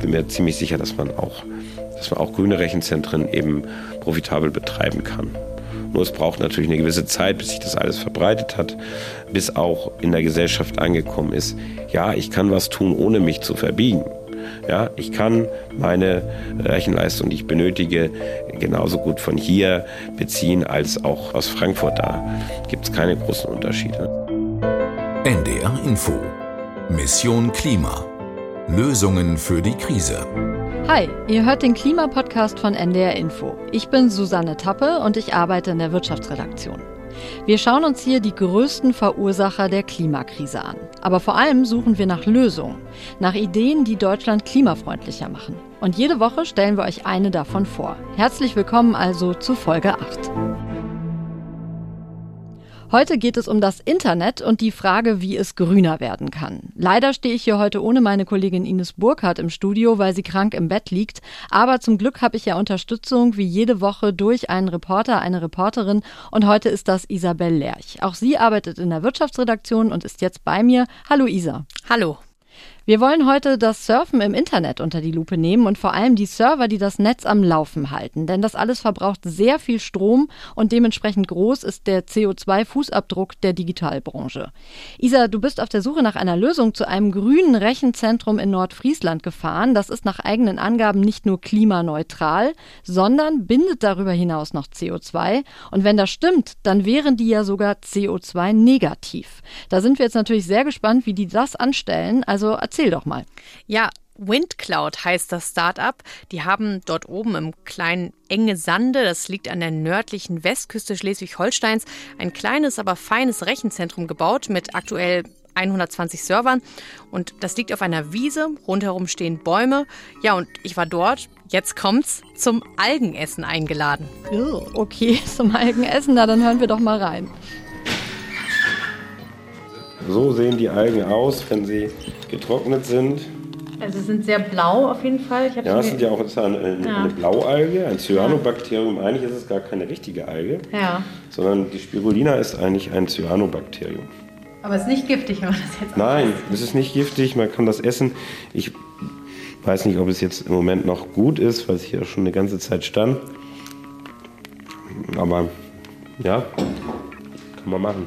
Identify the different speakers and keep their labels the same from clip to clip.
Speaker 1: bin mir ziemlich sicher, dass man auch, dass man auch grüne Rechenzentren eben profitabel betreiben kann. Nur es braucht natürlich eine gewisse Zeit, bis sich das alles verbreitet hat, bis auch in der Gesellschaft angekommen ist. Ja, ich kann was tun, ohne mich zu verbiegen. Ja, ich kann meine Rechenleistung, die ich benötige, genauso gut von hier beziehen als auch aus Frankfurt. Da gibt es keine großen Unterschiede.
Speaker 2: NDR Info. Mission Klima. Lösungen für die Krise.
Speaker 3: Hi, ihr hört den Klimapodcast von NDR Info. Ich bin Susanne Tappe und ich arbeite in der Wirtschaftsredaktion. Wir schauen uns hier die größten Verursacher der Klimakrise an. Aber vor allem suchen wir nach Lösungen, nach Ideen, die Deutschland klimafreundlicher machen. Und jede Woche stellen wir euch eine davon vor. Herzlich willkommen also zu Folge 8. Heute geht es um das Internet und die Frage, wie es grüner werden kann. Leider stehe ich hier heute ohne meine Kollegin Ines Burkhardt im Studio, weil sie krank im Bett liegt. Aber zum Glück habe ich ja Unterstützung wie jede Woche durch einen Reporter, eine Reporterin. Und heute ist das Isabel Lerch. Auch sie arbeitet in der Wirtschaftsredaktion und ist jetzt bei mir. Hallo Isa.
Speaker 4: Hallo.
Speaker 3: Wir wollen heute das Surfen im Internet unter die Lupe nehmen und vor allem die Server, die das Netz am Laufen halten. Denn das alles verbraucht sehr viel Strom und dementsprechend groß ist der CO2-Fußabdruck der Digitalbranche. Isa, du bist auf der Suche nach einer Lösung zu einem grünen Rechenzentrum in Nordfriesland gefahren. Das ist nach eigenen Angaben nicht nur klimaneutral, sondern bindet darüber hinaus noch CO2. Und wenn das stimmt, dann wären die ja sogar CO2-negativ. Da sind wir jetzt natürlich sehr gespannt, wie die das anstellen. Also Erzähl doch mal.
Speaker 4: Ja, Windcloud heißt das Startup. Die haben dort oben im kleinen Enge Sande, das liegt an der nördlichen Westküste Schleswig-Holsteins, ein kleines, aber feines Rechenzentrum gebaut mit aktuell 120 Servern. Und das liegt auf einer Wiese, rundherum stehen Bäume. Ja, und ich war dort, jetzt kommt's, zum Algenessen eingeladen.
Speaker 3: Oh, okay, zum Algenessen, na dann hören wir doch mal rein.
Speaker 1: So sehen die Algen aus, wenn sie getrocknet sind.
Speaker 4: Also sie sind sehr blau auf jeden Fall.
Speaker 1: ja, es sind ja auch ist eine, eine, ja. eine Blaualge, ein Cyanobakterium. Eigentlich ist es gar keine richtige Alge,
Speaker 4: ja.
Speaker 1: sondern die Spirulina ist eigentlich ein Cyanobakterium.
Speaker 4: Aber es ist nicht giftig, wenn man das jetzt
Speaker 1: Nein, es ist nicht giftig, man kann das essen. Ich weiß nicht, ob es jetzt im Moment noch gut ist, weil es hier schon eine ganze Zeit stand. Aber ja, kann man machen.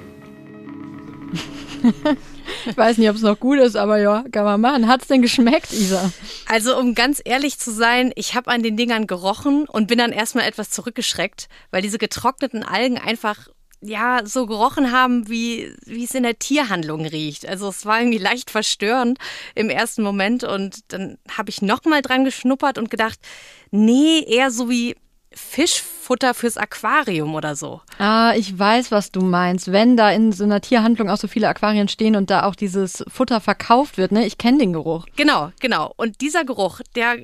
Speaker 3: ich weiß nicht, ob es noch gut ist, aber ja, kann man machen. Hat es denn geschmeckt, Isa?
Speaker 4: Also, um ganz ehrlich zu sein, ich habe an den Dingern gerochen und bin dann erstmal etwas zurückgeschreckt, weil diese getrockneten Algen einfach ja, so gerochen haben, wie, wie es in der Tierhandlung riecht. Also es war irgendwie leicht verstörend im ersten Moment und dann habe ich nochmal dran geschnuppert und gedacht, nee, eher so wie Fischfutter fürs Aquarium oder so.
Speaker 3: Ah, ich weiß, was du meinst. Wenn da in so einer Tierhandlung auch so viele Aquarien stehen und da auch dieses Futter verkauft wird, ne? Ich kenne den Geruch.
Speaker 4: Genau, genau. Und dieser Geruch, der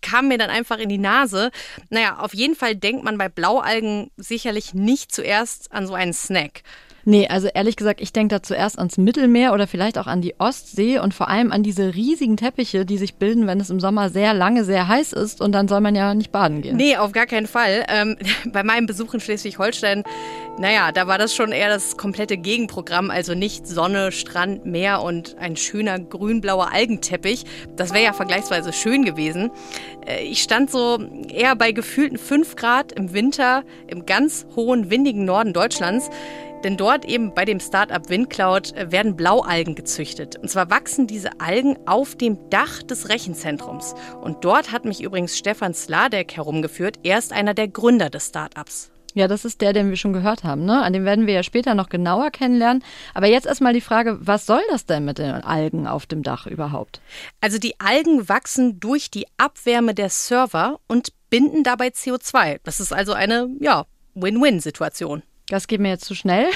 Speaker 4: kam mir dann einfach in die Nase. Naja, auf jeden Fall denkt man bei Blaualgen sicherlich nicht zuerst an so einen Snack.
Speaker 3: Nee, also ehrlich gesagt, ich denke da zuerst ans Mittelmeer oder vielleicht auch an die Ostsee und vor allem an diese riesigen Teppiche, die sich bilden, wenn es im Sommer sehr lange sehr heiß ist und dann soll man ja nicht baden gehen.
Speaker 4: Nee, auf gar keinen Fall. Ähm, bei meinem Besuch in Schleswig-Holstein, naja, da war das schon eher das komplette Gegenprogramm, also nicht Sonne, Strand, Meer und ein schöner grün-blauer Algenteppich. Das wäre ja vergleichsweise schön gewesen. Äh, ich stand so eher bei gefühlten 5 Grad im Winter im ganz hohen, windigen Norden Deutschlands. Denn dort eben bei dem Startup Windcloud äh, werden Blaualgen gezüchtet. Und zwar wachsen diese Algen auf dem Dach des Rechenzentrums. Und dort hat mich übrigens Stefan Sladek herumgeführt. Er ist einer der Gründer des Startups.
Speaker 3: Ja, das ist der, den wir schon gehört haben. Ne? An dem werden wir ja später noch genauer kennenlernen. Aber jetzt erstmal die Frage, was soll das denn mit den Algen auf dem Dach überhaupt?
Speaker 4: Also die Algen wachsen durch die Abwärme der Server und binden dabei CO2. Das ist also eine, ja, Win-Win-Situation.
Speaker 3: Das geht mir jetzt zu schnell.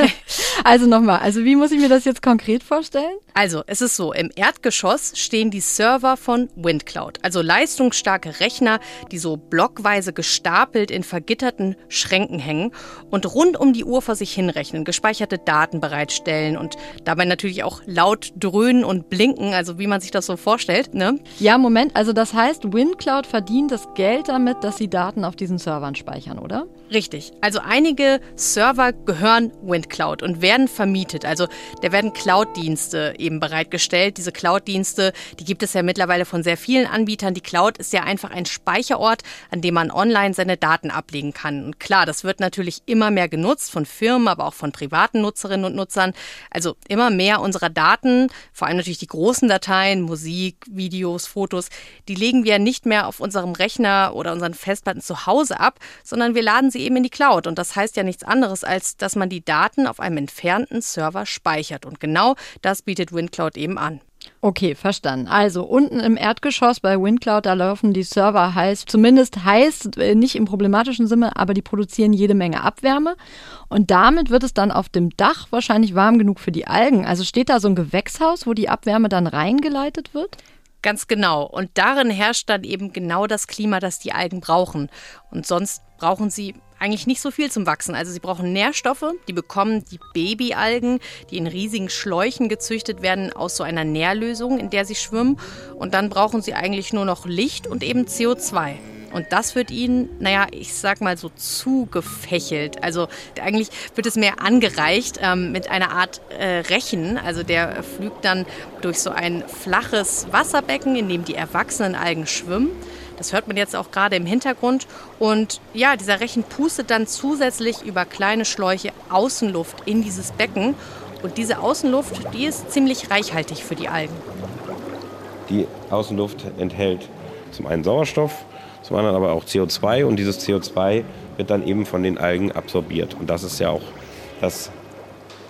Speaker 3: also nochmal, also wie muss ich mir das jetzt konkret vorstellen?
Speaker 4: Also, es ist so, im Erdgeschoss stehen die Server von Windcloud, also leistungsstarke Rechner, die so blockweise gestapelt in vergitterten Schränken hängen und rund um die Uhr vor sich hinrechnen, gespeicherte Daten bereitstellen und dabei natürlich auch laut dröhnen und blinken, also wie man sich das so vorstellt, ne?
Speaker 3: Ja, Moment, also das heißt, Windcloud verdient das Geld damit, dass sie Daten auf diesen Servern speichern, oder?
Speaker 4: Richtig. Also einige Server gehören WindCloud und werden vermietet. Also da werden Cloud-Dienste eben bereitgestellt. Diese Cloud-Dienste, die gibt es ja mittlerweile von sehr vielen Anbietern. Die Cloud ist ja einfach ein Speicherort, an dem man online seine Daten ablegen kann. Und klar, das wird natürlich immer mehr genutzt von Firmen, aber auch von privaten Nutzerinnen und Nutzern. Also immer mehr unserer Daten, vor allem natürlich die großen Dateien, Musik, Videos, Fotos, die legen wir nicht mehr auf unserem Rechner oder unseren Festplatten zu Hause ab, sondern wir laden sie eben in die Cloud. Und das heißt ja nichts anderes, als dass man die Daten auf einem entfernten Server speichert. Und genau das bietet WindCloud eben an.
Speaker 3: Okay, verstanden. Also unten im Erdgeschoss bei WindCloud, da laufen die Server heiß, zumindest heiß, äh, nicht im problematischen Sinne, aber die produzieren jede Menge Abwärme. Und damit wird es dann auf dem Dach wahrscheinlich warm genug für die Algen. Also steht da so ein Gewächshaus, wo die Abwärme dann reingeleitet wird?
Speaker 4: Ganz genau. Und darin herrscht dann eben genau das Klima, das die Algen brauchen. Und sonst brauchen sie eigentlich nicht so viel zum Wachsen. Also sie brauchen Nährstoffe, die bekommen die Babyalgen, die in riesigen Schläuchen gezüchtet werden, aus so einer Nährlösung, in der sie schwimmen. Und dann brauchen sie eigentlich nur noch Licht und eben CO2. Und das wird ihnen, naja, ich sag mal so zugefächelt. Also eigentlich wird es mehr angereicht ähm, mit einer Art äh, Rechen. Also der flügt dann durch so ein flaches Wasserbecken, in dem die erwachsenen Algen schwimmen. Das hört man jetzt auch gerade im Hintergrund. Und ja, dieser Rechen pustet dann zusätzlich über kleine Schläuche Außenluft in dieses Becken. Und diese Außenluft, die ist ziemlich reichhaltig für die Algen.
Speaker 1: Die Außenluft enthält zum einen Sauerstoff, zum anderen aber auch CO2 und dieses CO2 wird dann eben von den Algen absorbiert. Und das ist ja auch das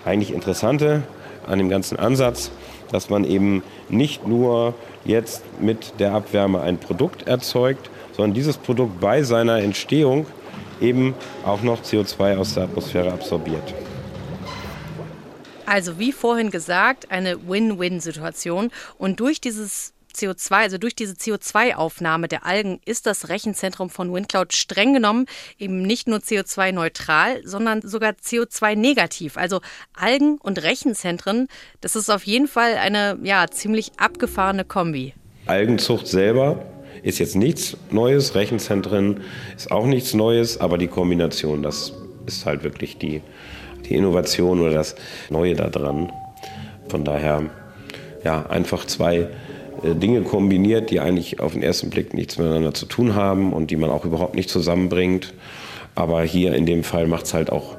Speaker 1: eigentlich Interessante an dem ganzen Ansatz, dass man eben nicht nur jetzt mit der Abwärme ein Produkt erzeugt, sondern dieses Produkt bei seiner Entstehung eben auch noch CO2 aus der Atmosphäre absorbiert.
Speaker 4: Also wie vorhin gesagt, eine Win-Win-Situation. Und durch dieses CO2, also durch diese CO2-Aufnahme der Algen, ist das Rechenzentrum von WindCloud streng genommen eben nicht nur CO2-neutral, sondern sogar CO2-negativ. Also Algen und Rechenzentren, das ist auf jeden Fall eine ja, ziemlich abgefahrene Kombi.
Speaker 1: Algenzucht selber ist jetzt nichts Neues, Rechenzentren ist auch nichts Neues, aber die Kombination, das ist halt wirklich die, die Innovation oder das Neue daran. Von daher, ja, einfach zwei Dinge kombiniert, die eigentlich auf den ersten Blick nichts miteinander zu tun haben und die man auch überhaupt nicht zusammenbringt. Aber hier in dem Fall macht es halt auch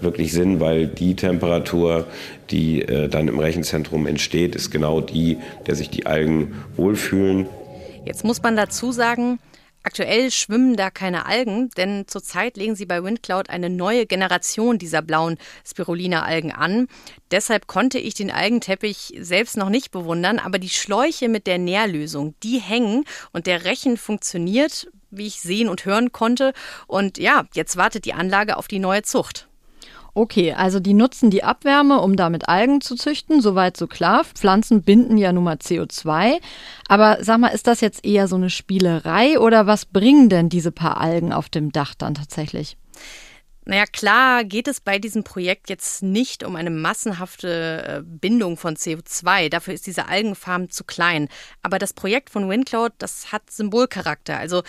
Speaker 1: wirklich Sinn, weil die Temperatur, die äh, dann im Rechenzentrum entsteht, ist genau die, der sich die Algen wohlfühlen.
Speaker 4: Jetzt muss man dazu sagen, Aktuell schwimmen da keine Algen, denn zurzeit legen sie bei WindCloud eine neue Generation dieser blauen Spirulina-Algen an. Deshalb konnte ich den Algenteppich selbst noch nicht bewundern, aber die Schläuche mit der Nährlösung, die hängen und der Rechen funktioniert, wie ich sehen und hören konnte. Und ja, jetzt wartet die Anlage auf die neue Zucht.
Speaker 3: Okay, also die nutzen die Abwärme, um damit Algen zu züchten, soweit so klar. Pflanzen binden ja nun mal CO2. Aber sag mal, ist das jetzt eher so eine Spielerei oder was bringen denn diese paar Algen auf dem Dach dann tatsächlich?
Speaker 4: Naja, klar geht es bei diesem Projekt jetzt nicht um eine massenhafte äh, Bindung von CO2. Dafür ist diese Algenfarm zu klein. Aber das Projekt von WindCloud, das hat Symbolcharakter. Also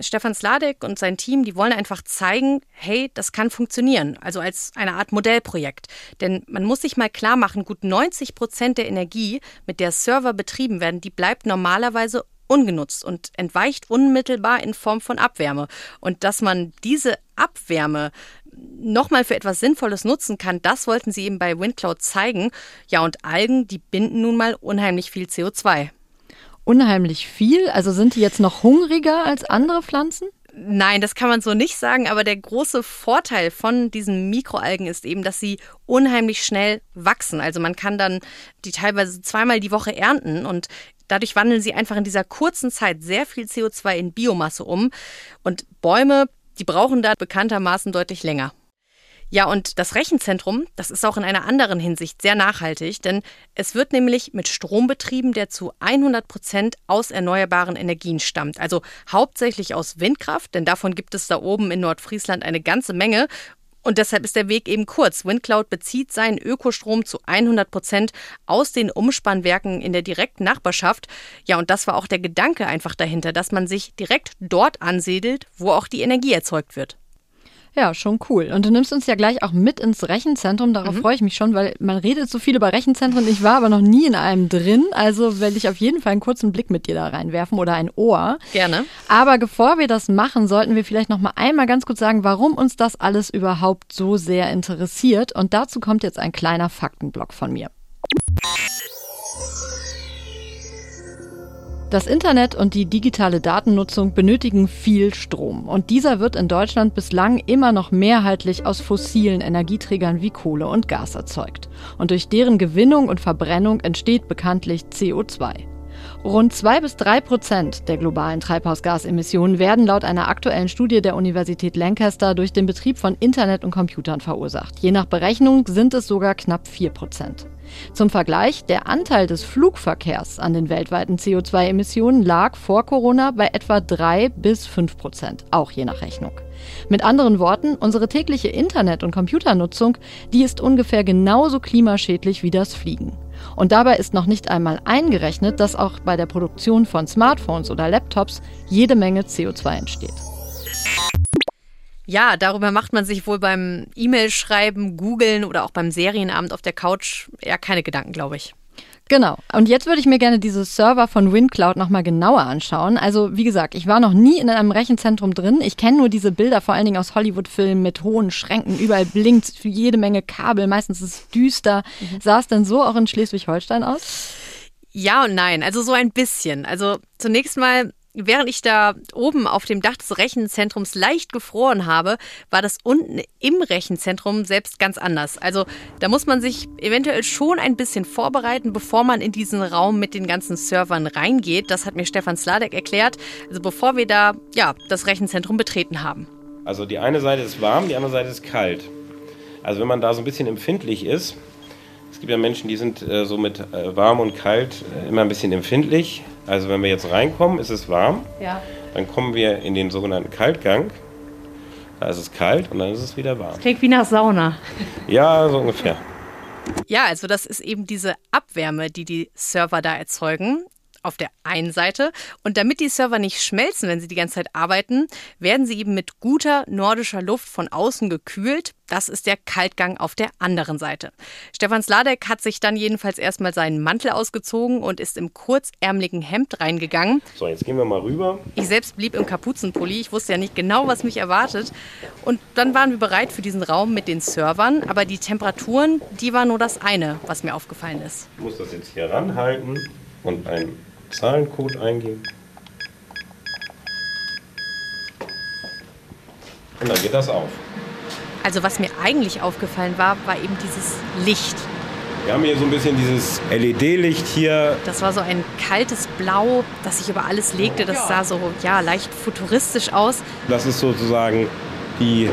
Speaker 4: Stefan Sladek und sein Team, die wollen einfach zeigen, hey, das kann funktionieren. Also als eine Art Modellprojekt. Denn man muss sich mal klar machen, gut 90 Prozent der Energie, mit der Server betrieben werden, die bleibt normalerweise ungenutzt und entweicht unmittelbar in Form von Abwärme. Und dass man diese Abwärme nochmal für etwas Sinnvolles nutzen kann, das wollten sie eben bei WindCloud zeigen. Ja, und Algen, die binden nun mal unheimlich viel CO2.
Speaker 3: Unheimlich viel? Also sind die jetzt noch hungriger als andere Pflanzen?
Speaker 4: Nein, das kann man so nicht sagen, aber der große Vorteil von diesen Mikroalgen ist eben, dass sie unheimlich schnell wachsen. Also man kann dann die teilweise zweimal die Woche ernten und Dadurch wandeln sie einfach in dieser kurzen Zeit sehr viel CO2 in Biomasse um. Und Bäume, die brauchen da bekanntermaßen deutlich länger. Ja, und das Rechenzentrum, das ist auch in einer anderen Hinsicht sehr nachhaltig, denn es wird nämlich mit Strom betrieben, der zu 100 Prozent aus erneuerbaren Energien stammt. Also hauptsächlich aus Windkraft, denn davon gibt es da oben in Nordfriesland eine ganze Menge. Und deshalb ist der Weg eben kurz. WindCloud bezieht seinen Ökostrom zu 100 Prozent aus den Umspannwerken in der direkten Nachbarschaft. Ja, und das war auch der Gedanke einfach dahinter, dass man sich direkt dort ansiedelt, wo auch die Energie erzeugt wird.
Speaker 3: Ja, schon cool. Und du nimmst uns ja gleich auch mit ins Rechenzentrum. Darauf mhm. freue ich mich schon, weil man redet so viel über Rechenzentren. Ich war aber noch nie in einem drin. Also werde ich auf jeden Fall einen kurzen Blick mit dir da reinwerfen oder ein Ohr.
Speaker 4: Gerne.
Speaker 3: Aber bevor wir das machen, sollten wir vielleicht noch mal einmal ganz kurz sagen, warum uns das alles überhaupt so sehr interessiert. Und dazu kommt jetzt ein kleiner Faktenblock von mir. Das Internet und die digitale Datennutzung benötigen viel Strom und dieser wird in Deutschland bislang immer noch mehrheitlich aus fossilen Energieträgern wie Kohle und Gas erzeugt. Und durch deren Gewinnung und Verbrennung entsteht bekanntlich CO2. Rund zwei bis drei Prozent der globalen Treibhausgasemissionen werden laut einer aktuellen Studie der Universität Lancaster durch den Betrieb von Internet und Computern verursacht. Je nach Berechnung sind es sogar knapp vier Prozent. Zum Vergleich, der Anteil des Flugverkehrs an den weltweiten CO2-Emissionen lag vor Corona bei etwa 3 bis 5 Prozent, auch je nach Rechnung. Mit anderen Worten, unsere tägliche Internet- und Computernutzung, die ist ungefähr genauso klimaschädlich wie das Fliegen. Und dabei ist noch nicht einmal eingerechnet, dass auch bei der Produktion von Smartphones oder Laptops jede Menge CO2 entsteht.
Speaker 4: Ja, darüber macht man sich wohl beim E-Mail-Schreiben, Googlen oder auch beim Serienabend auf der Couch eher keine Gedanken, glaube ich.
Speaker 3: Genau. Und jetzt würde ich mir gerne diese Server von WinCloud nochmal genauer anschauen. Also, wie gesagt, ich war noch nie in einem Rechenzentrum drin. Ich kenne nur diese Bilder, vor allen Dingen aus Hollywood-Filmen mit hohen Schränken. Überall blinkt jede Menge Kabel. Meistens ist es düster. Mhm. Sah es denn so auch in Schleswig-Holstein aus?
Speaker 4: Ja und nein. Also so ein bisschen. Also zunächst mal Während ich da oben auf dem Dach des Rechenzentrums leicht gefroren habe, war das unten im Rechenzentrum selbst ganz anders. Also da muss man sich eventuell schon ein bisschen vorbereiten, bevor man in diesen Raum mit den ganzen Servern reingeht. Das hat mir Stefan Sladek erklärt. Also bevor wir da ja das Rechenzentrum betreten haben.
Speaker 1: Also die eine Seite ist warm, die andere Seite ist kalt. Also wenn man da so ein bisschen empfindlich ist, es gibt ja Menschen, die sind äh, so mit äh, warm und kalt äh, immer ein bisschen empfindlich. Also wenn wir jetzt reinkommen, ist es warm. Ja. Dann kommen wir in den sogenannten Kaltgang. Da ist es kalt und dann ist es wieder warm. Das
Speaker 4: klingt wie nach Sauna.
Speaker 1: Ja, so ungefähr.
Speaker 4: Ja, also das ist eben diese Abwärme, die die Server da erzeugen auf der einen Seite. Und damit die Server nicht schmelzen, wenn sie die ganze Zeit arbeiten, werden sie eben mit guter nordischer Luft von außen gekühlt. Das ist der Kaltgang auf der anderen Seite. Stefan Sladek hat sich dann jedenfalls erstmal seinen Mantel ausgezogen und ist im kurzärmeligen Hemd reingegangen.
Speaker 1: So, jetzt gehen wir mal rüber.
Speaker 4: Ich selbst blieb im Kapuzenpulli. Ich wusste ja nicht genau, was mich erwartet. Und dann waren wir bereit für diesen Raum mit den Servern. Aber die Temperaturen, die war nur das eine, was mir aufgefallen ist.
Speaker 1: Ich muss das jetzt hier ranhalten und ein Zahlencode eingeben. Und dann geht das auf.
Speaker 4: Also was mir eigentlich aufgefallen war, war eben dieses Licht.
Speaker 1: Wir haben hier so ein bisschen dieses LED-Licht hier.
Speaker 4: Das war so ein kaltes Blau, das sich über alles legte. Das sah so ja, leicht futuristisch aus.
Speaker 1: Das ist sozusagen die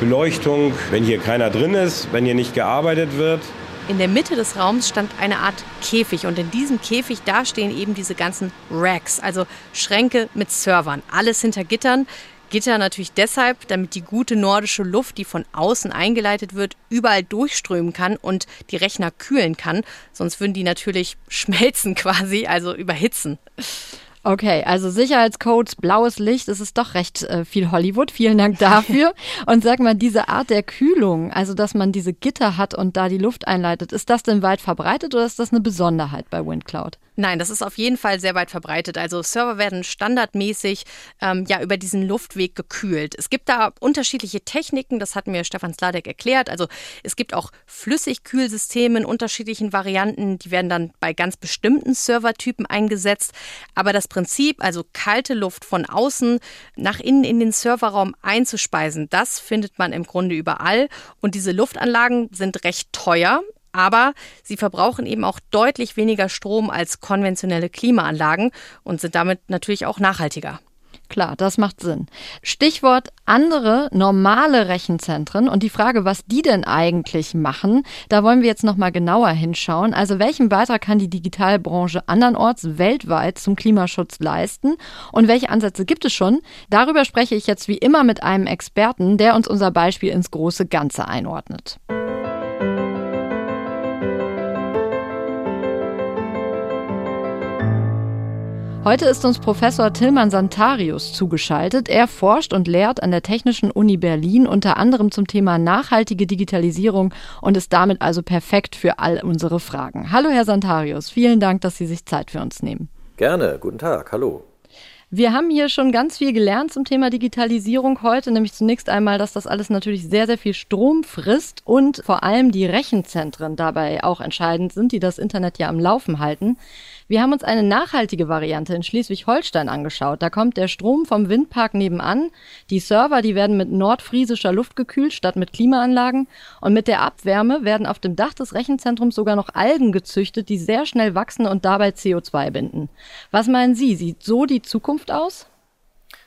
Speaker 1: Beleuchtung, wenn hier keiner drin ist, wenn hier nicht gearbeitet wird.
Speaker 4: In der Mitte des Raums stand eine Art Käfig und in diesem Käfig, da stehen eben diese ganzen Racks, also Schränke mit Servern, alles hinter Gittern. Gitter natürlich deshalb, damit die gute nordische Luft, die von außen eingeleitet wird, überall durchströmen kann und die Rechner kühlen kann. Sonst würden die natürlich schmelzen quasi, also überhitzen.
Speaker 3: Okay, also Sicherheitscodes, blaues Licht, es ist doch recht äh, viel Hollywood. Vielen Dank dafür. und sag mal, diese Art der Kühlung, also dass man diese Gitter hat und da die Luft einleitet, ist das denn weit verbreitet oder ist das eine Besonderheit bei WindCloud?
Speaker 4: Nein, das ist auf jeden Fall sehr weit verbreitet. Also Server werden standardmäßig ähm, ja über diesen Luftweg gekühlt. Es gibt da unterschiedliche Techniken, das hat mir Stefan Sladek erklärt. Also es gibt auch Flüssigkühlsysteme in unterschiedlichen Varianten, die werden dann bei ganz bestimmten Servertypen eingesetzt. Aber das Prinzip, also kalte Luft von außen nach innen in den Serverraum einzuspeisen, das findet man im Grunde überall. Und diese Luftanlagen sind recht teuer aber sie verbrauchen eben auch deutlich weniger Strom als konventionelle Klimaanlagen und sind damit natürlich auch nachhaltiger.
Speaker 3: Klar, das macht Sinn. Stichwort andere normale Rechenzentren und die Frage, was die denn eigentlich machen, da wollen wir jetzt noch mal genauer hinschauen. Also welchen Beitrag kann die Digitalbranche andernorts weltweit zum Klimaschutz leisten und welche Ansätze gibt es schon? Darüber spreche ich jetzt wie immer mit einem Experten, der uns unser Beispiel ins große Ganze einordnet. Heute ist uns Professor Tilman Santarius zugeschaltet. Er forscht und lehrt an der Technischen Uni Berlin unter anderem zum Thema nachhaltige Digitalisierung und ist damit also perfekt für all unsere Fragen. Hallo, Herr Santarius. Vielen Dank, dass Sie sich Zeit für uns nehmen.
Speaker 5: Gerne. Guten Tag. Hallo.
Speaker 3: Wir haben hier schon ganz viel gelernt zum Thema Digitalisierung heute, nämlich zunächst einmal, dass das alles natürlich sehr, sehr viel Strom frisst und vor allem die Rechenzentren dabei auch entscheidend sind, die das Internet ja am Laufen halten. Wir haben uns eine nachhaltige Variante in Schleswig-Holstein angeschaut. Da kommt der Strom vom Windpark nebenan. Die Server, die werden mit nordfriesischer Luft gekühlt statt mit Klimaanlagen. Und mit der Abwärme werden auf dem Dach des Rechenzentrums sogar noch Algen gezüchtet, die sehr schnell wachsen und dabei CO2 binden. Was meinen Sie? Sieht so die Zukunft aus?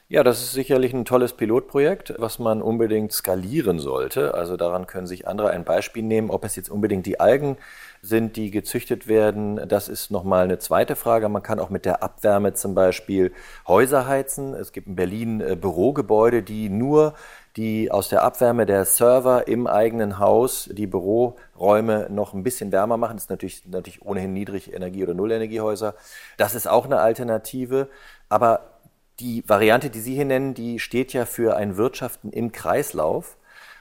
Speaker 5: Ja, das ist sicherlich ein tolles Pilotprojekt, was man unbedingt skalieren sollte. Also daran können sich andere ein Beispiel nehmen. Ob es jetzt unbedingt die Algen sind, die gezüchtet werden, das ist nochmal eine zweite Frage. Man kann auch mit der Abwärme zum Beispiel Häuser heizen. Es gibt in Berlin äh, Bürogebäude, die nur die aus der Abwärme der Server im eigenen Haus die Büroräume noch ein bisschen wärmer machen. Das ist natürlich, natürlich ohnehin Niedrigenergie- oder Nullenergiehäuser. Das ist auch eine Alternative. Aber die Variante, die Sie hier nennen, die steht ja für ein Wirtschaften im Kreislauf.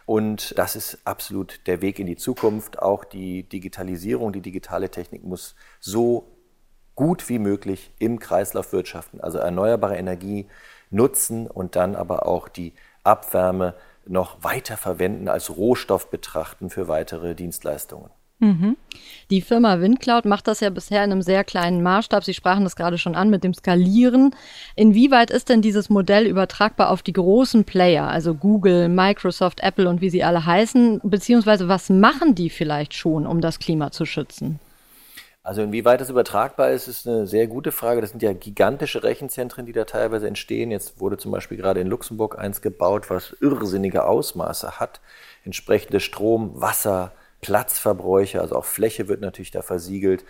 Speaker 5: Und das ist absolut der Weg in die Zukunft. Auch die Digitalisierung, die digitale Technik muss so gut wie möglich im Kreislauf wirtschaften, also erneuerbare Energie nutzen und dann aber auch die Abwärme noch weiter verwenden, als Rohstoff betrachten für weitere Dienstleistungen.
Speaker 3: Mhm. Die Firma Windcloud macht das ja bisher in einem sehr kleinen Maßstab. Sie sprachen das gerade schon an mit dem Skalieren. Inwieweit ist denn dieses Modell übertragbar auf die großen Player, also Google, Microsoft, Apple und wie sie alle heißen? Beziehungsweise was machen die vielleicht schon, um das Klima zu schützen?
Speaker 5: Also inwieweit das übertragbar ist, ist eine sehr gute Frage. Das sind ja gigantische Rechenzentren, die da teilweise entstehen. Jetzt wurde zum Beispiel gerade in Luxemburg eins gebaut, was irrsinnige Ausmaße hat. Entsprechende Strom, Wasser, Platzverbräuche, also auch Fläche wird natürlich da versiegelt.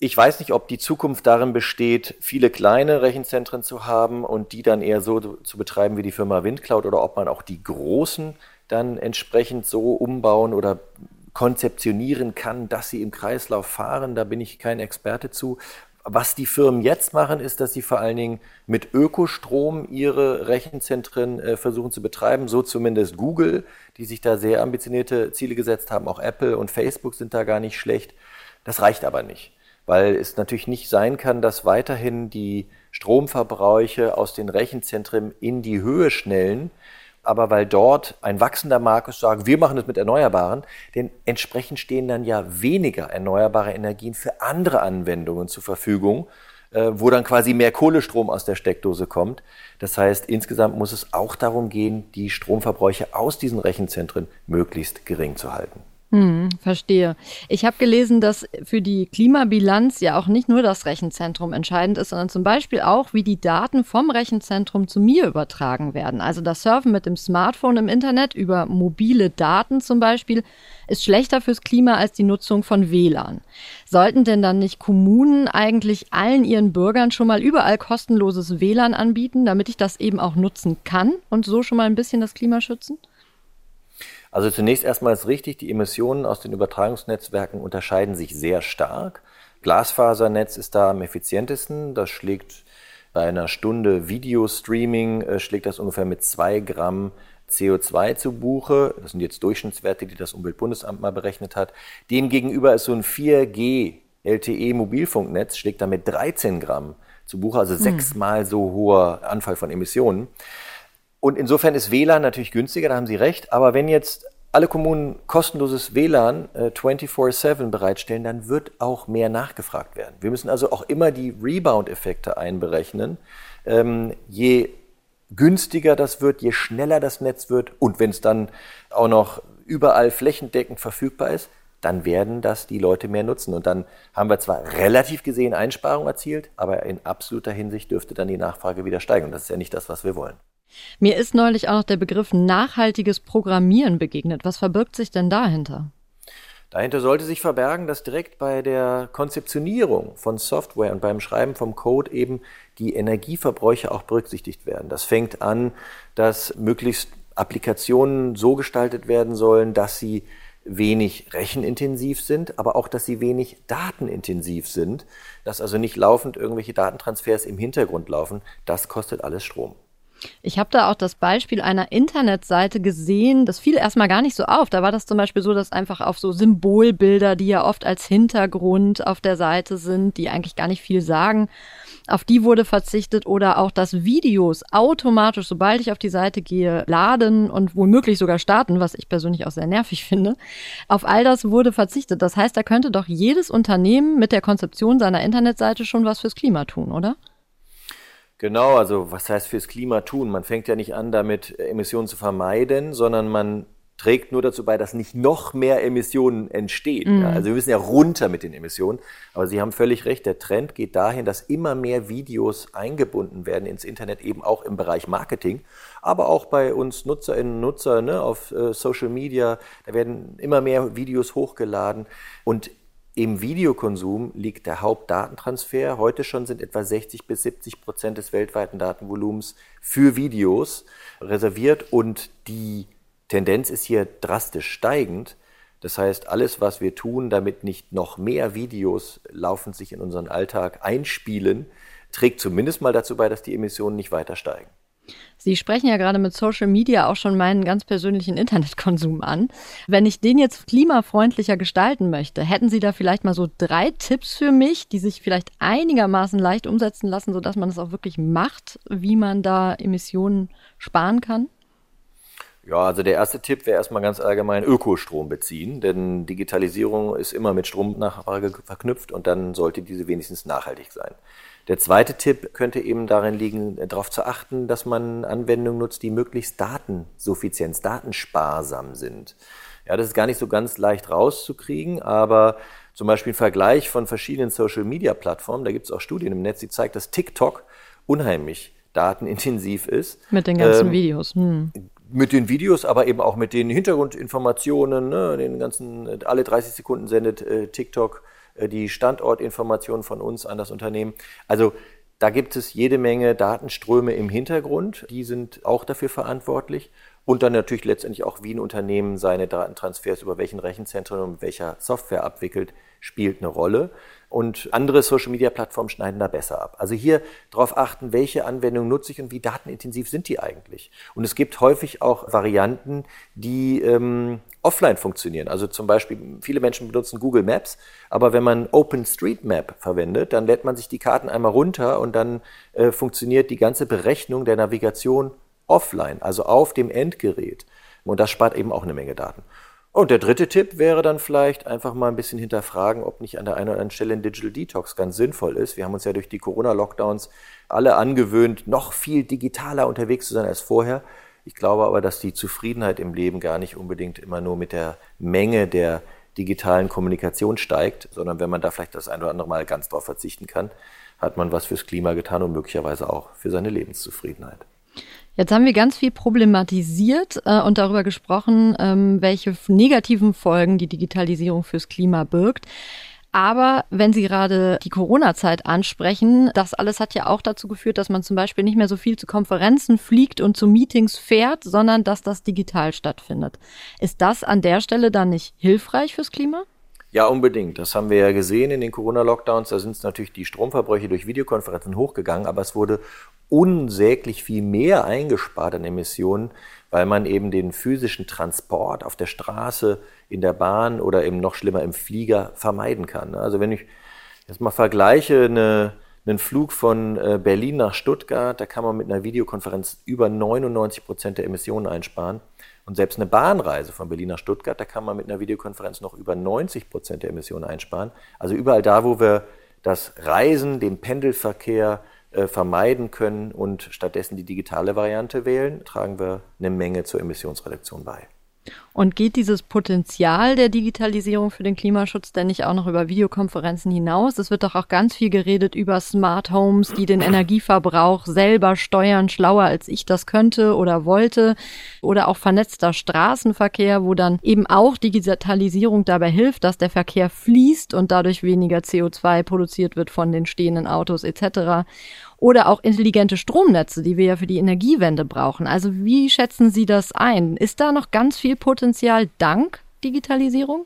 Speaker 5: Ich weiß nicht, ob die Zukunft darin besteht, viele kleine Rechenzentren zu haben und die dann eher so zu betreiben wie die Firma Windcloud oder ob man auch die großen dann entsprechend so umbauen oder konzeptionieren kann, dass sie im Kreislauf fahren. Da bin ich kein Experte zu. Was die Firmen jetzt machen, ist, dass sie vor allen Dingen mit Ökostrom ihre Rechenzentren äh, versuchen zu betreiben. So zumindest Google, die sich da sehr ambitionierte Ziele gesetzt haben. Auch Apple und Facebook sind da gar nicht schlecht. Das reicht aber nicht, weil es natürlich nicht sein kann, dass weiterhin die Stromverbräuche aus den Rechenzentren in die Höhe schnellen, aber weil dort ein wachsender Markt ist, sagen, wir machen das mit Erneuerbaren, denn entsprechend stehen dann ja weniger erneuerbare Energien für andere Anwendungen zur Verfügung, äh, wo dann quasi mehr Kohlestrom aus der Steckdose kommt. Das heißt, insgesamt muss es auch darum gehen, die Stromverbräuche aus diesen Rechenzentren möglichst gering zu halten.
Speaker 3: Hm, verstehe. Ich habe gelesen, dass für die Klimabilanz ja auch nicht nur das Rechenzentrum entscheidend ist, sondern zum Beispiel auch, wie die Daten vom Rechenzentrum zu mir übertragen werden. Also das Surfen mit dem Smartphone im Internet über mobile Daten zum Beispiel ist schlechter fürs Klima als die Nutzung von WLAN. Sollten denn dann nicht Kommunen eigentlich allen ihren Bürgern schon mal überall kostenloses WLAN anbieten, damit ich das eben auch nutzen kann und so schon mal ein bisschen das Klima schützen?
Speaker 5: Also zunächst erstmal ist richtig, die Emissionen aus den Übertragungsnetzwerken unterscheiden sich sehr stark. Glasfasernetz ist da am effizientesten. Das schlägt bei einer Stunde Videostreaming, äh, schlägt das ungefähr mit zwei Gramm CO2 zu Buche. Das sind jetzt Durchschnittswerte, die das Umweltbundesamt mal berechnet hat. Demgegenüber ist so ein 4G LTE Mobilfunknetz, schlägt damit 13 Gramm zu Buche, also hm. sechsmal so hoher Anfall von Emissionen. Und insofern ist WLAN natürlich günstiger, da haben Sie recht. Aber wenn jetzt alle Kommunen kostenloses WLAN äh, 24-7 bereitstellen, dann wird auch mehr nachgefragt werden. Wir müssen also auch immer die Rebound-Effekte einberechnen. Ähm, je günstiger das wird, je schneller das Netz wird und wenn es dann auch noch überall flächendeckend verfügbar ist, dann werden das die Leute mehr nutzen. Und dann haben wir zwar relativ gesehen Einsparungen erzielt, aber in absoluter Hinsicht dürfte dann die Nachfrage wieder steigen. Und das ist ja nicht das, was wir wollen.
Speaker 3: Mir ist neulich auch noch der Begriff nachhaltiges Programmieren begegnet. Was verbirgt sich denn dahinter?
Speaker 5: Dahinter sollte sich verbergen, dass direkt bei der Konzeptionierung von Software und beim Schreiben vom Code eben die Energieverbräuche auch berücksichtigt werden. Das fängt an, dass möglichst Applikationen so gestaltet werden sollen, dass sie wenig rechenintensiv sind, aber auch, dass sie wenig datenintensiv sind, dass also nicht laufend irgendwelche Datentransfers im Hintergrund laufen. Das kostet alles Strom.
Speaker 3: Ich habe da auch das Beispiel einer Internetseite gesehen, das fiel erstmal gar nicht so auf. Da war das zum Beispiel so, dass einfach auf so Symbolbilder, die ja oft als Hintergrund auf der Seite sind, die eigentlich gar nicht viel sagen, auf die wurde verzichtet oder auch, dass Videos automatisch, sobald ich auf die Seite gehe, laden und womöglich sogar starten, was ich persönlich auch sehr nervig finde. Auf all das wurde verzichtet. Das heißt, da könnte doch jedes Unternehmen mit der Konzeption seiner Internetseite schon was fürs Klima tun, oder?
Speaker 5: Genau, also was heißt fürs Klima tun? Man fängt ja nicht an, damit Emissionen zu vermeiden, sondern man trägt nur dazu bei, dass nicht noch mehr Emissionen entstehen. Mhm. Ja, also wir müssen ja runter mit den Emissionen. Aber Sie haben völlig recht, der Trend geht dahin, dass immer mehr Videos eingebunden werden ins Internet, eben auch im Bereich Marketing, aber auch bei uns Nutzerinnen und Nutzern ne, auf äh, Social Media. Da werden immer mehr Videos hochgeladen. Und im Videokonsum liegt der Hauptdatentransfer. Heute schon sind etwa 60 bis 70 Prozent des weltweiten Datenvolumens für Videos reserviert und die Tendenz ist hier drastisch steigend. Das heißt, alles, was wir tun, damit nicht noch mehr Videos laufend sich in unseren Alltag einspielen, trägt zumindest mal dazu bei, dass die Emissionen nicht weiter steigen.
Speaker 3: Sie sprechen ja gerade mit Social Media auch schon meinen ganz persönlichen Internetkonsum an. Wenn ich den jetzt klimafreundlicher gestalten möchte, hätten Sie da vielleicht mal so drei Tipps für mich, die sich vielleicht einigermaßen leicht umsetzen lassen, sodass man es auch wirklich macht, wie man da Emissionen sparen kann?
Speaker 5: Ja, also der erste Tipp wäre erstmal ganz allgemein Ökostrom beziehen, denn Digitalisierung ist immer mit Stromnachfrage verknüpft und dann sollte diese wenigstens nachhaltig sein. Der zweite Tipp könnte eben darin liegen, darauf zu achten, dass man Anwendungen nutzt, die möglichst Datensuffizienz, datensparsam sind. Ja, das ist gar nicht so ganz leicht rauszukriegen, aber zum Beispiel ein Vergleich von verschiedenen Social-Media-Plattformen, da gibt es auch Studien im Netz, die zeigt, dass TikTok unheimlich datenintensiv ist.
Speaker 3: Mit den ganzen ähm, Videos. Hm
Speaker 5: mit den Videos, aber eben auch mit den Hintergrundinformationen, ne, den ganzen, alle 30 Sekunden sendet äh, TikTok äh, die Standortinformationen von uns an das Unternehmen. Also da gibt es jede Menge Datenströme im Hintergrund, die sind auch dafür verantwortlich. Und dann natürlich letztendlich auch, wie ein Unternehmen seine Datentransfers über welchen Rechenzentren und welcher Software abwickelt, spielt eine Rolle und andere Social-Media-Plattformen schneiden da besser ab. Also hier darauf achten, welche Anwendungen nutze ich und wie datenintensiv sind die eigentlich. Und es gibt häufig auch Varianten, die ähm, offline funktionieren. Also zum Beispiel, viele Menschen benutzen Google Maps, aber wenn man OpenStreetMap verwendet, dann lädt man sich die Karten einmal runter und dann äh, funktioniert die ganze Berechnung der Navigation offline, also auf dem Endgerät. Und das spart eben auch eine Menge Daten. Und der dritte Tipp wäre dann vielleicht einfach mal ein bisschen hinterfragen, ob nicht an der einen oder anderen Stelle ein Digital Detox ganz sinnvoll ist. Wir haben uns ja durch die Corona-Lockdowns alle angewöhnt, noch viel digitaler unterwegs zu sein als vorher. Ich glaube aber, dass die Zufriedenheit im Leben gar nicht unbedingt immer nur mit der Menge der digitalen Kommunikation steigt, sondern wenn man da vielleicht das ein oder andere Mal ganz drauf verzichten kann, hat man was fürs Klima getan und möglicherweise auch für seine Lebenszufriedenheit.
Speaker 3: Jetzt haben wir ganz viel problematisiert äh, und darüber gesprochen, ähm, welche negativen Folgen die Digitalisierung fürs Klima birgt. Aber wenn Sie gerade die Corona-Zeit ansprechen, das alles hat ja auch dazu geführt, dass man zum Beispiel nicht mehr so viel zu Konferenzen fliegt und zu Meetings fährt, sondern dass das digital stattfindet. Ist das an der Stelle dann nicht hilfreich fürs Klima?
Speaker 5: Ja, unbedingt. Das haben wir ja gesehen in den Corona-Lockdowns. Da sind natürlich die Stromverbräuche durch Videokonferenzen hochgegangen, aber es wurde unsäglich viel mehr eingespart an Emissionen, weil man eben den physischen Transport auf der Straße, in der Bahn oder eben noch schlimmer im Flieger vermeiden kann. Also wenn ich jetzt mal vergleiche, eine, einen Flug von äh, Berlin nach Stuttgart, da kann man mit einer Videokonferenz über 99 Prozent der Emissionen einsparen. Und selbst eine Bahnreise von Berlin nach Stuttgart, da kann man mit einer Videokonferenz noch über 90 Prozent der Emissionen einsparen. Also überall da, wo wir das Reisen, den Pendelverkehr vermeiden können und stattdessen die digitale Variante wählen, tragen wir eine Menge zur Emissionsreduktion bei.
Speaker 3: Und geht dieses Potenzial der Digitalisierung für den Klimaschutz denn nicht auch noch über Videokonferenzen hinaus? Es wird doch auch ganz viel geredet über Smart Homes, die den Energieverbrauch selber steuern, schlauer als ich das könnte oder wollte. Oder auch vernetzter Straßenverkehr, wo dann eben auch Digitalisierung dabei hilft, dass der Verkehr fließt und dadurch weniger CO2 produziert wird von den stehenden Autos etc oder auch intelligente Stromnetze, die wir ja für die Energiewende brauchen. Also wie schätzen Sie das ein? Ist da noch ganz viel Potenzial dank Digitalisierung?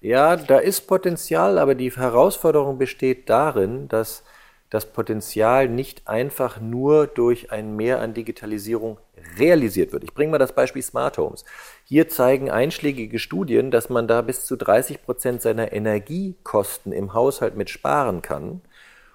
Speaker 5: Ja, da ist Potenzial, aber die Herausforderung besteht darin, dass das Potenzial nicht einfach nur durch ein Mehr an Digitalisierung realisiert wird. Ich bringe mal das Beispiel Smart Homes. Hier zeigen einschlägige Studien, dass man da bis zu 30 Prozent seiner Energiekosten im Haushalt mit sparen kann.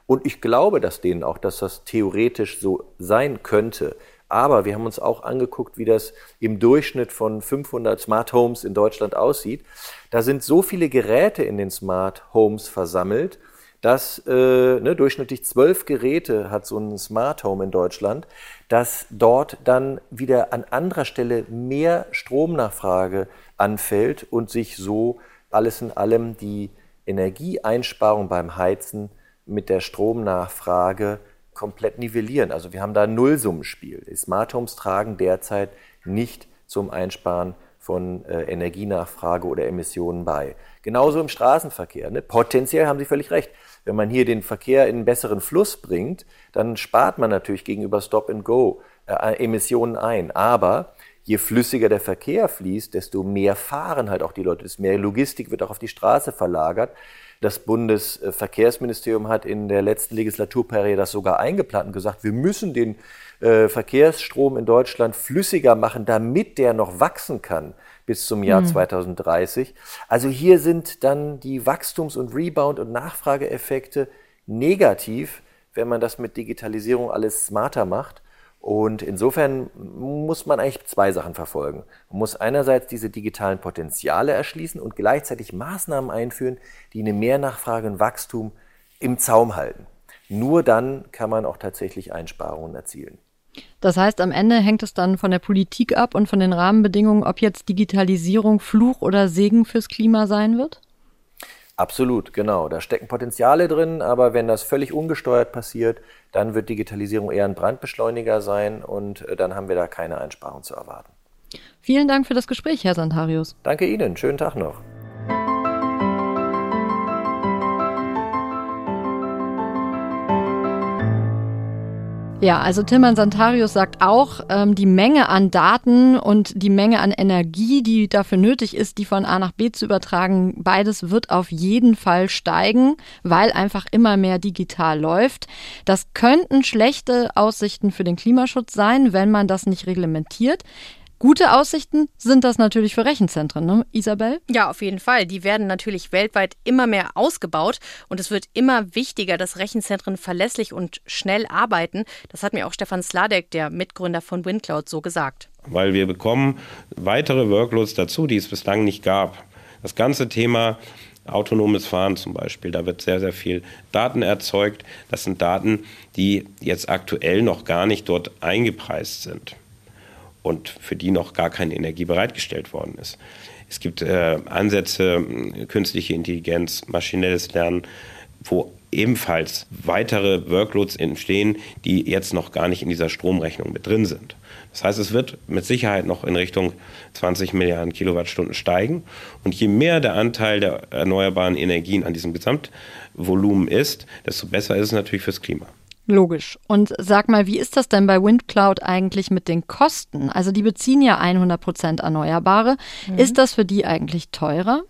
Speaker 5: Und ich glaube dass denen auch, dass das theoretisch so sein könnte. Aber wir haben uns auch angeguckt, wie das im Durchschnitt von 500 Smart Homes in Deutschland aussieht. Da sind so viele Geräte in den Smart Homes versammelt, dass äh, ne, durchschnittlich zwölf Geräte hat so ein Smart Home in Deutschland, dass dort dann wieder an anderer Stelle mehr Stromnachfrage anfällt und sich so alles in allem die Energieeinsparung beim Heizen mit der Stromnachfrage komplett nivellieren. Also wir haben da ein Nullsummenspiel. Die Smart Homes tragen derzeit nicht zum Einsparen von äh, Energienachfrage oder Emissionen bei. Genauso im Straßenverkehr. Ne? Potenziell haben Sie völlig recht. Wenn man hier den Verkehr in einen besseren Fluss bringt, dann spart man natürlich gegenüber Stop and Go äh, Emissionen ein. Aber je flüssiger der Verkehr fließt, desto mehr fahren halt auch die Leute, desto mehr Logistik wird auch auf die Straße verlagert. Das Bundesverkehrsministerium hat in der letzten Legislaturperiode das sogar eingeplant und gesagt, wir müssen den äh, Verkehrsstrom in Deutschland flüssiger machen, damit der noch wachsen kann bis zum Jahr mhm. 2030. Also hier sind dann die Wachstums- und Rebound- und Nachfrageeffekte negativ, wenn man das mit Digitalisierung alles smarter macht. Und insofern muss man eigentlich zwei Sachen verfolgen. Man muss einerseits diese digitalen Potenziale erschließen und gleichzeitig Maßnahmen einführen, die eine Mehernachfrage und Wachstum im Zaum halten. Nur dann kann man auch tatsächlich Einsparungen erzielen.
Speaker 3: Das heißt, am Ende hängt es dann von der Politik ab und von den Rahmenbedingungen, ob jetzt Digitalisierung Fluch oder Segen fürs Klima sein wird?
Speaker 5: Absolut, genau. Da stecken Potenziale drin, aber wenn das völlig ungesteuert passiert, dann wird Digitalisierung eher ein Brandbeschleuniger sein und äh, dann haben wir da keine Einsparung zu erwarten.
Speaker 3: Vielen Dank für das Gespräch, Herr Santarius.
Speaker 5: Danke Ihnen. Schönen Tag noch.
Speaker 3: Ja, also Tilman Santarius sagt auch, ähm, die Menge an Daten und die Menge an Energie, die dafür nötig ist, die von A nach B zu übertragen, beides wird auf jeden Fall steigen, weil einfach immer mehr digital läuft. Das könnten schlechte Aussichten für den Klimaschutz sein, wenn man das nicht reglementiert. Gute Aussichten sind das natürlich für Rechenzentren, ne, Isabel?
Speaker 4: Ja, auf jeden Fall. Die werden natürlich weltweit immer mehr ausgebaut und es wird immer wichtiger, dass Rechenzentren verlässlich und schnell arbeiten. Das hat mir auch Stefan Sladek, der Mitgründer von WindCloud, so gesagt.
Speaker 1: Weil wir bekommen weitere Workloads dazu, die es bislang nicht gab. Das ganze Thema autonomes Fahren zum Beispiel. Da wird sehr, sehr viel Daten erzeugt. Das sind Daten, die jetzt aktuell noch gar nicht dort eingepreist sind und für die noch gar keine Energie bereitgestellt worden ist. Es gibt äh, Ansätze, künstliche Intelligenz, maschinelles Lernen, wo ebenfalls weitere Workloads entstehen, die jetzt noch gar nicht in dieser Stromrechnung mit drin sind. Das heißt, es wird mit Sicherheit noch in Richtung 20 Milliarden Kilowattstunden steigen. Und je mehr der Anteil der erneuerbaren Energien an diesem Gesamtvolumen ist, desto besser ist es natürlich fürs Klima.
Speaker 3: Logisch. Und sag mal, wie ist das denn bei WindCloud eigentlich mit den Kosten? Also die beziehen ja 100 Prozent Erneuerbare. Mhm. Ist das für die eigentlich teurer?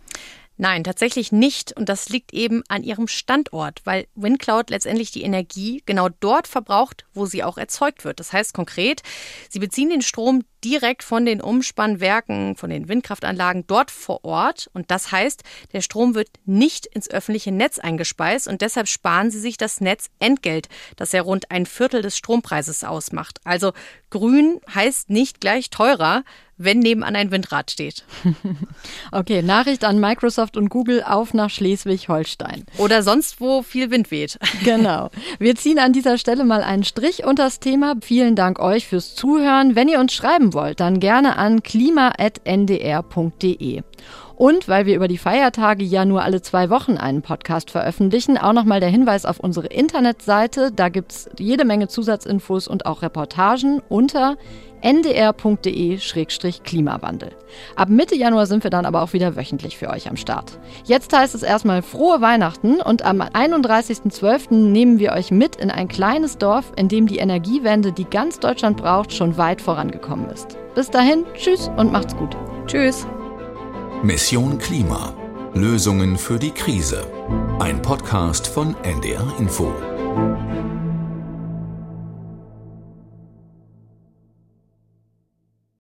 Speaker 4: Nein, tatsächlich nicht. Und das liegt eben an ihrem Standort, weil WindCloud letztendlich die Energie genau dort verbraucht, wo sie auch erzeugt wird. Das heißt konkret, sie beziehen den Strom direkt von den Umspannwerken, von den Windkraftanlagen dort vor Ort. Und das heißt, der Strom wird nicht ins öffentliche Netz eingespeist und deshalb sparen sie sich das Netzentgelt, das ja rund ein Viertel des Strompreises ausmacht. Also grün heißt nicht gleich teurer, wenn nebenan ein Windrad steht.
Speaker 3: okay, Nachricht an Microsoft und Google auf nach Schleswig-Holstein.
Speaker 4: Oder sonst, wo viel Wind weht.
Speaker 3: genau. Wir ziehen an dieser Stelle mal einen Strich unter das Thema. Vielen Dank euch fürs Zuhören. Wenn ihr uns schreiben wollt, dann gerne an klima.ndr.de. Und weil wir über die Feiertage ja nur alle zwei Wochen einen Podcast veröffentlichen, auch nochmal der Hinweis auf unsere Internetseite. Da gibt es jede Menge Zusatzinfos und auch Reportagen unter ndr.de-klimawandel. Ab Mitte Januar sind wir dann aber auch wieder wöchentlich für euch am Start. Jetzt heißt es erstmal frohe Weihnachten und am 31.12. nehmen wir euch mit in ein kleines Dorf, in dem die Energiewende, die ganz Deutschland braucht, schon weit vorangekommen ist. Bis dahin, tschüss und macht's gut.
Speaker 4: Tschüss.
Speaker 2: Mission Klima. Lösungen für die Krise. Ein Podcast von NDR Info.